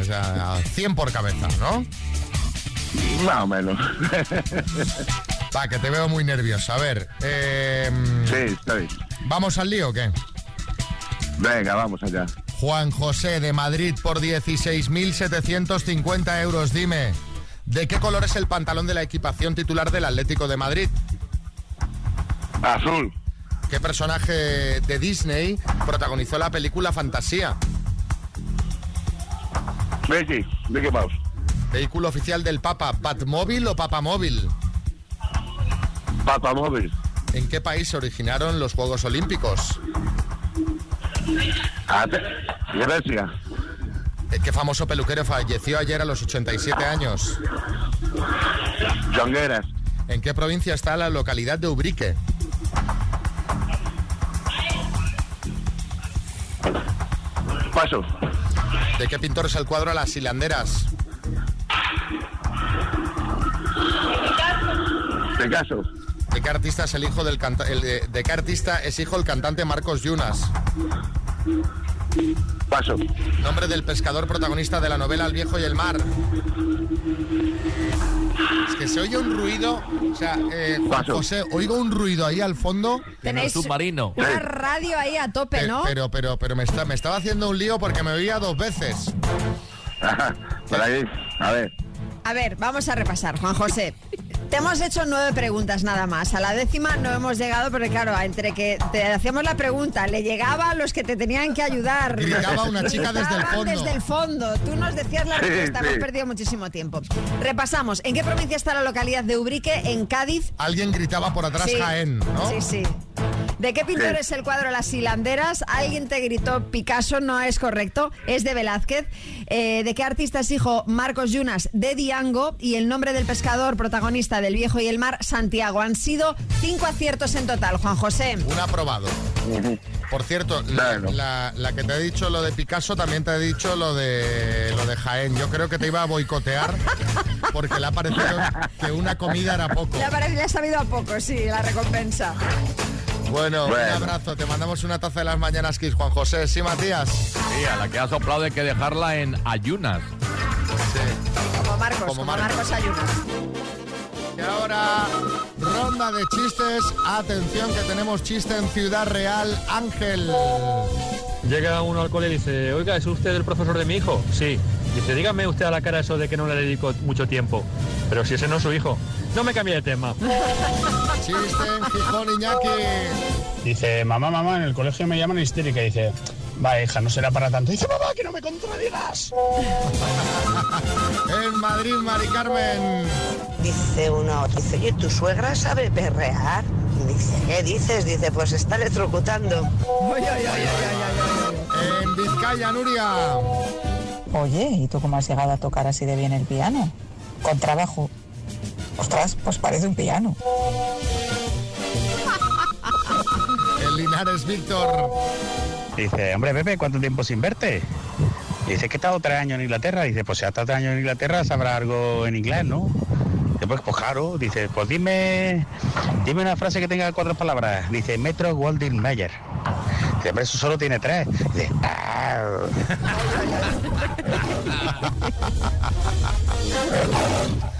o sea, 100 por cabeza, ¿no? Más o menos. [laughs] Va, que te veo muy nervioso. A ver, eh, sí, estoy. ¿vamos al lío o qué? Venga, vamos allá. Juan José de Madrid por 16.750 euros. Dime, ¿de qué color es el pantalón de la equipación titular del Atlético de Madrid? Azul. ¿Qué personaje de Disney protagonizó la película Fantasía? Mickey, Mickey Mouse. ¿Vehículo oficial del Papa, Patmóvil o Papamóvil? Papamóvil. ¿En qué país se originaron los Juegos Olímpicos? Grecia. ¿Qué famoso peluquero falleció ayer a los 87 años? Jongueras. ¿En qué provincia está la localidad de Ubrique? Paso. ¿De qué pintor es el cuadro Las hilanderas? Picasso. ¿De qué artista es el hijo del canta- el de, de qué artista es hijo el cantante Marcos Yunas? Paso. Nombre del pescador protagonista de la novela El viejo y el mar. Es que se oye un ruido, o sea, eh, Juan José, oigo un ruido ahí al fondo. Tenéis submarino. Una radio ahí a tope, Pe- ¿no? Pero, pero, pero me, está, me estaba haciendo un lío porque me oía dos veces. [laughs] Por ahí, a ver. A ver, vamos a repasar, Juan José. Te hemos hecho nueve preguntas nada más. A la décima no hemos llegado, porque claro, entre que te hacíamos la pregunta, le llegaba a los que te tenían que ayudar. Gritaba una chica desde el fondo. Desde el fondo. Tú nos decías la respuesta, hemos perdido muchísimo tiempo. Repasamos. ¿En qué provincia está la localidad de Ubrique? En Cádiz. Alguien gritaba por atrás Sí. Jaén, ¿no? Sí, sí. ¿De qué pintor Sí. es el cuadro Las hilanderas? Alguien te gritó Picasso, no es correcto, es de Velázquez. Eh, ¿De qué artista es hijo Marcos Yunas? De Diango. Y el nombre del pescador protagonista del Viejo y el Mar, Santiago. Han sido cinco aciertos en total, Juan José. Un aprobado. Por cierto, la, la- la que te he dicho lo de Picasso también te he dicho lo de lo de Jaén. Yo creo que te iba a boicotear porque le ha parecido que una comida era poco. Le ha parecido- le ha sabido a poco, sí, la recompensa. Bueno, un abrazo. Te mandamos una taza de las mañanas Kiss, Juan José. Sí, Matías. Sí, a la que ha soplado hay que dejarla en ayunas. Como Marcos, Como como, Marcos. Marcos Ayunas. Y ahora, ronda de chistes. Atención que tenemos chiste en Ciudad Real. Ángel. Llega uno al cole y dice, oiga, ¿es usted el profesor de mi hijo? Sí. Dice, dígame usted a la cara eso de que no le dedico mucho tiempo. Pero si ese no es su hijo. No me cambie de tema. [laughs] Chiste en Gijón, Iñaki. Dice, mamá, mamá, en el colegio me llaman histérica. Dice, va, hija, no será para tanto. Dice, mamá, que no me contradigas. [laughs] en Madrid, Mari Carmen. Dice uno, dice, oye, ¿tu suegra sabe perrear? Dice, ¿qué dices? Dice, pues está electrocutando. En Vizcaya, Nuria. Oye, ¿y tú cómo has llegado a tocar así de bien el piano? Con trabajo. Ostras, pues parece un piano. En Linares, Víctor. Dice, hombre, Pepe, ¿cuánto tiempo sin verte? Dice que he estado tres años en Inglaterra. Dice, pues si ha estado tres años en Inglaterra, sabrá algo en inglés, ¿no? Después, pues claro. Dice, pues dime, dime una frase que tenga cuatro palabras. Dice, Metro Goldwyn Mayer. Dice, hombre, eso solo tiene tres. Dice, "Ah". [laughs]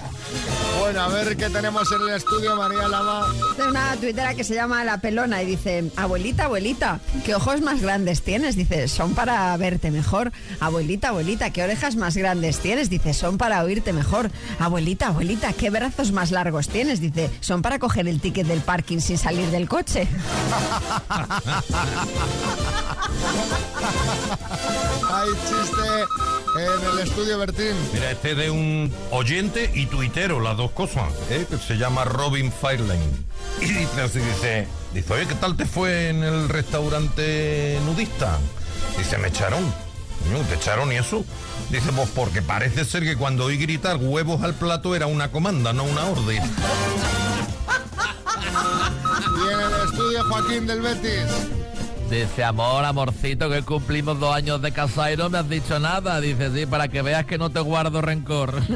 Bueno, a ver qué tenemos en el estudio, María Lama. De una tuitera que se llama La Pelona y dice, abuelita, abuelita, ¿qué ojos más grandes tienes? Dice, son para verte mejor. Abuelita, abuelita, ¿qué orejas más grandes tienes? Dice, son para oírte mejor. Abuelita, abuelita, ¿qué brazos más largos tienes? Dice, son para coger el ticket del parking sin salir del coche. [laughs] Hay chiste en el estudio, Bertín. Mira, este de un oyente y tuitero, las dos cosas, ¿eh? que se llama Robin Fireline. Y dice así, dice, dice, oye, ¿qué tal te fue en el restaurante nudista? Dice, me echaron. ¿Te echaron y eso? Dice, pues porque parece ser que cuando oí gritar huevos al plato era una comanda, no una orden. Y en el estudio, Joaquín del Betis. Dice, amor, amorcito, que cumplimos dos años de casa y no me has dicho nada. Dice, sí, para que veas que no te guardo rencor. [laughs]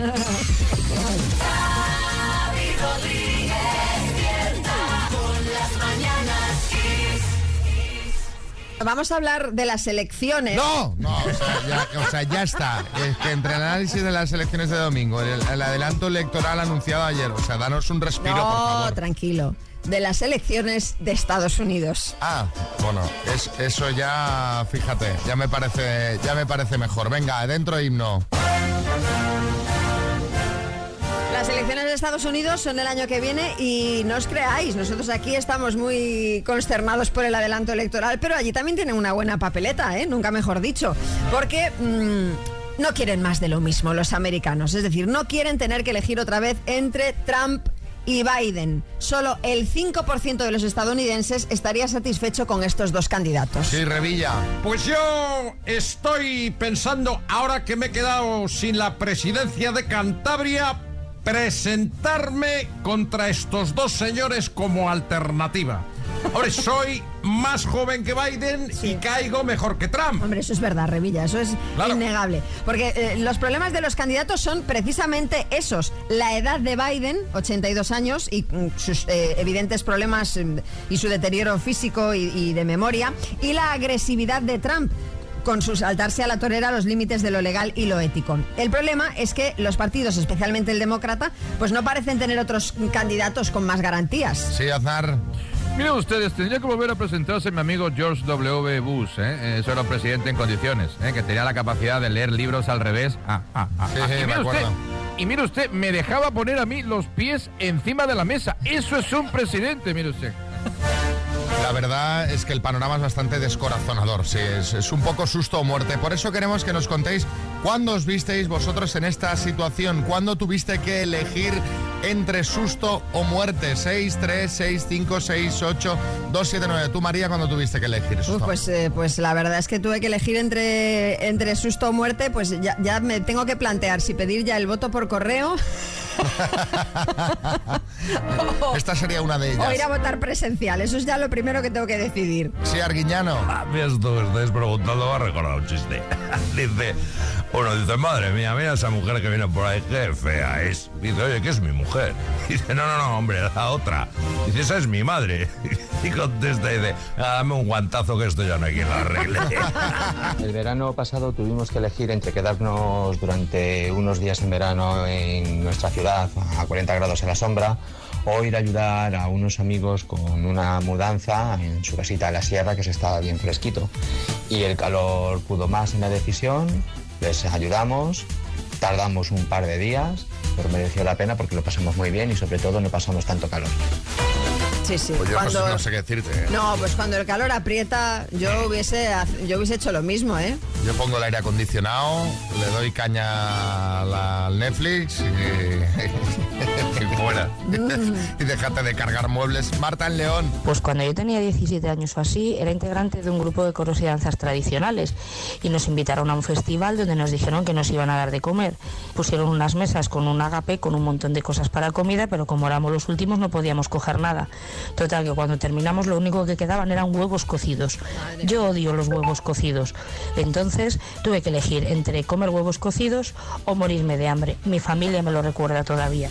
Vamos a hablar de las elecciones. No, no, o sea, ya, o sea, ya está. Es que entre el análisis de las elecciones de domingo, el, el adelanto electoral anunciado ayer, o sea, danos un respiro, por no, favor. tranquilo. De las elecciones de Estados Unidos. Ah, bueno, es- eso ya, fíjate, ya me parece, ya me parece mejor. Venga, dentro himno. Las elecciones de Estados Unidos son el año que viene y no os creáis, nosotros aquí estamos muy consternados por el adelanto electoral, pero allí también tienen una buena papeleta, ¿eh? nunca mejor dicho, porque mm, no quieren más de lo mismo los americanos, es decir, no quieren tener que elegir otra vez entre Trump y Biden. Solo el 5% de los estadounidenses estaría satisfecho con estos dos candidatos. Sí, Revilla. Pues yo estoy pensando, ahora que me he quedado sin la presidencia de Cantabria, presentarme contra estos dos señores como alternativa. Ahora soy más joven que Biden y caigo mejor que Trump. Hombre, eso es verdad, Revilla, eso es Claro. innegable. Porque eh, los problemas de los candidatos son precisamente esos. La edad de Biden, 82 años, y mm, sus eh, evidentes problemas mm, y su deterioro físico y, y de memoria, y la agresividad de Trump con su saltarse a la torera los límites de lo legal y lo ético. El problema es que los partidos, especialmente el demócrata, pues no parecen tener otros candidatos con más garantías. Sí, Aznar. Miren ustedes, tendría que volver a presentarse mi amigo George W. Bush, ¿eh? Eso era un presidente en condiciones, ¿eh? que tenía la capacidad de leer libros al revés. Ah, ah, ah, Sí, ah. sí, y, mire usted, y mire usted, me dejaba poner a mí los pies encima de la mesa. Eso es un presidente, mire usted. La verdad es que el panorama es bastante descorazonador, sí, es, es un poco susto o muerte. Por eso queremos que nos contéis cuándo os visteis vosotros en esta situación, cuándo tuviste que elegir entre susto o muerte. 6, 3, 6, 5, 6, 8, 2, 7, 9. Tú, María, cuando tuviste que elegir pues, eh, pues la verdad es que tuve que elegir entre, entre susto o muerte, pues ya, ya me tengo que plantear si pedir ya el voto por correo [laughs] Esta sería una de ellas. o ir a votar presencial. Eso es ya lo primero que tengo que decidir. Sí, Arguiñano. A mí esto que estáis preguntando me ha recordado un chiste. [laughs] dice, uno dice, madre mía, mira esa mujer que viene por ahí, qué fea es. Dice, oye, ¿qué es mi mujer? [laughs] Dice, no, no, no, hombre, la otra. Dice, esa es mi madre. [laughs] Y contesta y dice, "Ah, dame un guantazo que esto ya no hay quien lo arregle. [laughs] El verano pasado tuvimos que elegir entre quedarnos durante unos días en verano en nuestra ciudad a 40 grados a la sombra o ir a ayudar a unos amigos con una mudanza en su casita de la sierra que se estaba bien fresquito. Y el calor pudo más en la decisión, les ayudamos, tardamos un par de días, pero mereció la pena porque lo pasamos muy bien y sobre todo no pasamos tanto calor. Sí, sí. Pues yo no sé- Cuando- no sé qué decirte. ¿eh? No, pues cuando el calor aprieta, yo hubiese, yo hubiese hecho lo mismo, ¿eh? Yo pongo el aire acondicionado, le doy caña al Netflix y, [laughs] y fuera. y déjate de cargar muebles. Marta en León. Pues cuando yo tenía 17 años o así, era integrante de un grupo de coros y danzas tradicionales y nos invitaron a un festival donde nos dijeron que nos iban a dar de comer. Pusieron unas mesas con un agape, con un montón de cosas para comida, pero como éramos los últimos no podíamos coger nada. Total, que cuando terminamos lo único que quedaban eran huevos cocidos. Yo odio los huevos cocidos. Entonces tuve que elegir entre comer huevos cocidos o morirme de hambre. Mi familia me lo recuerda todavía.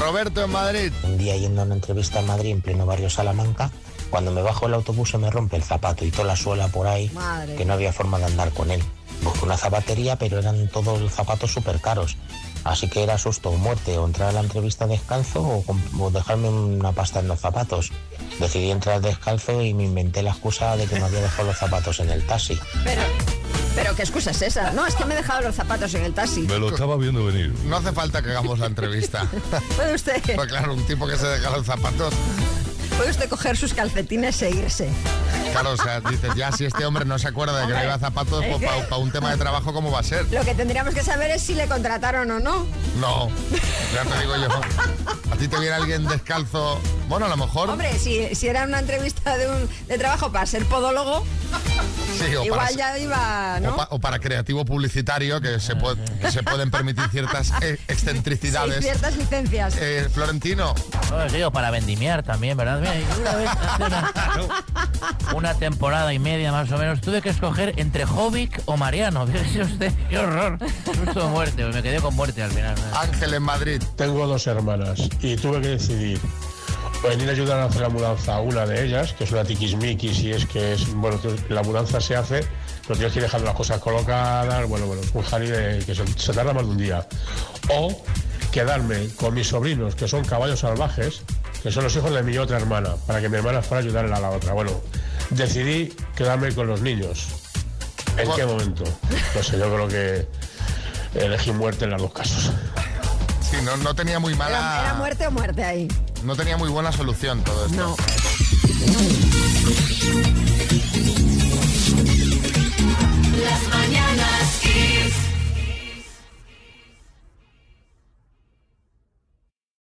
Roberto en Madrid. Un día yendo a una entrevista en Madrid, en pleno barrio Salamanca, Cuando me bajo el autobús se me rompe el zapato y toda la suela por ahí, Madre. que no había forma de andar con él. Busqué una zapatería, pero eran todos los zapatos súper caros. Así que era susto o muerte, o entrar a la entrevista descalzo o, dejarme una pasta en los zapatos. Decidí entrar descalzo y me inventé la excusa de que me había dejado los zapatos en el taxi. Pero, pero ¿qué excusa es esa? No, es que me he dejado los zapatos en el taxi. Me lo estaba viendo venir. No hace falta que hagamos la entrevista. [laughs] ¿Puede usted, Pues claro, un tipo que se deja los zapatos. puede usted coger sus calcetines e irse. Claro, o sea, dices, ya si este hombre no se acuerda de que no Hombre, lleva zapatos, es pues para un tema de trabajo, ¿cómo va a ser? Lo que tendríamos que saber es si le contrataron o no. No, ya te digo yo. A ti te viene alguien descalzo. Bueno, a lo mejor. Hombre, si, si era una entrevista de, un, de trabajo para ser podólogo, sí, o igual para, ya iba, ¿no? o pa- o para creativo publicitario, que se, puede- que se pueden permitir ciertas Sí, excentricidades. ciertas licencias. Eh, Florentino. No, digo, para vendimiar también, ¿verdad? Mira, una vez hace una, una temporada y media más o menos tuve que escoger entre Jovic o Mariano. [laughs] Fíjese usted, qué horror. Susto o muerte, me quedé con muerte al final. Ángel en Madrid. Tengo dos hermanas y tuve que decidir venir a ayudar a hacer la mudanza a una de ellas, que es una tiquismiquis y es que es, bueno, la mudanza se hace, pero tienes que ir dejando las cosas colocadas, bueno, bueno, un de que se, tarda más de un día. O quedarme con mis sobrinos, que son caballos salvajes, que son los hijos de mi otra hermana, para que mi hermana fuera a a la otra. Bueno, decidí quedarme con los niños. ¿En qué momento? No sé, yo creo que elegí muerte en los dos casos. Sí, no, no tenía muy Era, era mala. muerte o muerte ahí. No tenía muy buena solución todo esto. No.